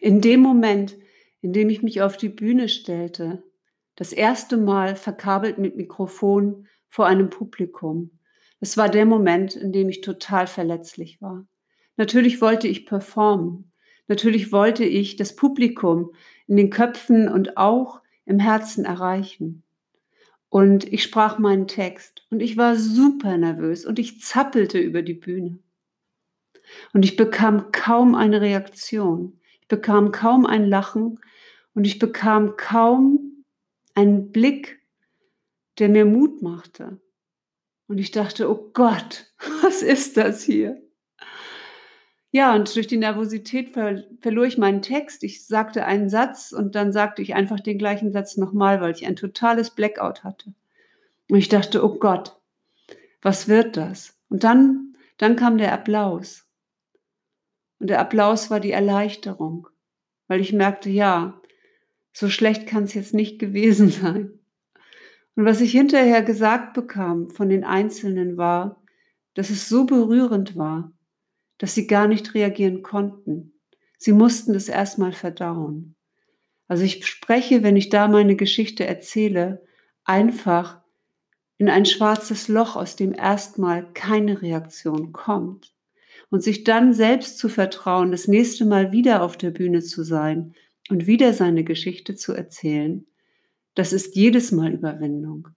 In dem Moment, in dem ich mich auf die Bühne stellte, das erste Mal verkabelt mit Mikrofon vor einem Publikum, es war der Moment, in dem ich total verletzlich war. Natürlich wollte ich performen. Natürlich wollte ich das Publikum in den Köpfen und auch im Herzen erreichen. Und ich sprach meinen Text und ich war super nervös und ich zappelte über die Bühne. Und ich bekam kaum eine Reaktion. Ich bekam kaum ein Lachen und ich bekam kaum einen Blick, der mir Mut machte. Und ich dachte, oh Gott, was ist das hier? Ja, und durch die Nervosität ver verlor ich meinen Text. Ich sagte einen Satz und dann sagte ich einfach den gleichen Satz nochmal, weil ich ein totales Blackout hatte. Und ich dachte, oh Gott, was wird das? Und dann, dann kam der Applaus. Und der Applaus war die Erleichterung, weil ich merkte, ja, so schlecht kann es jetzt nicht gewesen sein. Und was ich hinterher gesagt bekam von den Einzelnen war, dass es so berührend war, dass sie gar nicht reagieren konnten. Sie mussten es erstmal verdauen. Also ich spreche, wenn ich da meine Geschichte erzähle, einfach in ein schwarzes Loch, aus dem erstmal keine Reaktion kommt. Und sich dann selbst zu vertrauen, das nächste Mal wieder auf der Bühne zu sein und wieder seine Geschichte zu erzählen, das ist jedes Mal Überwindung.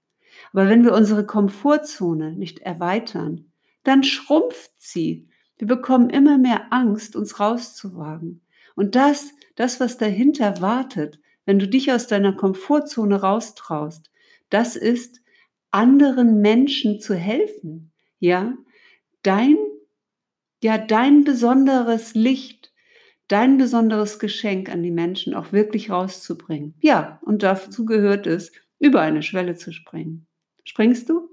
Aber wenn wir unsere Komfortzone nicht erweitern, dann schrumpft sie. Wir bekommen immer mehr Angst, uns rauszuwagen. Und das, das, was dahinter wartet, wenn du dich aus deiner Komfortzone raustraust, das ist, anderen Menschen zu helfen. Ja, dein, ja, dein besonderes Licht dein besonderes Geschenk an die Menschen auch wirklich rauszubringen. Ja, und dazu gehört es, über eine Schwelle zu springen. Springst du?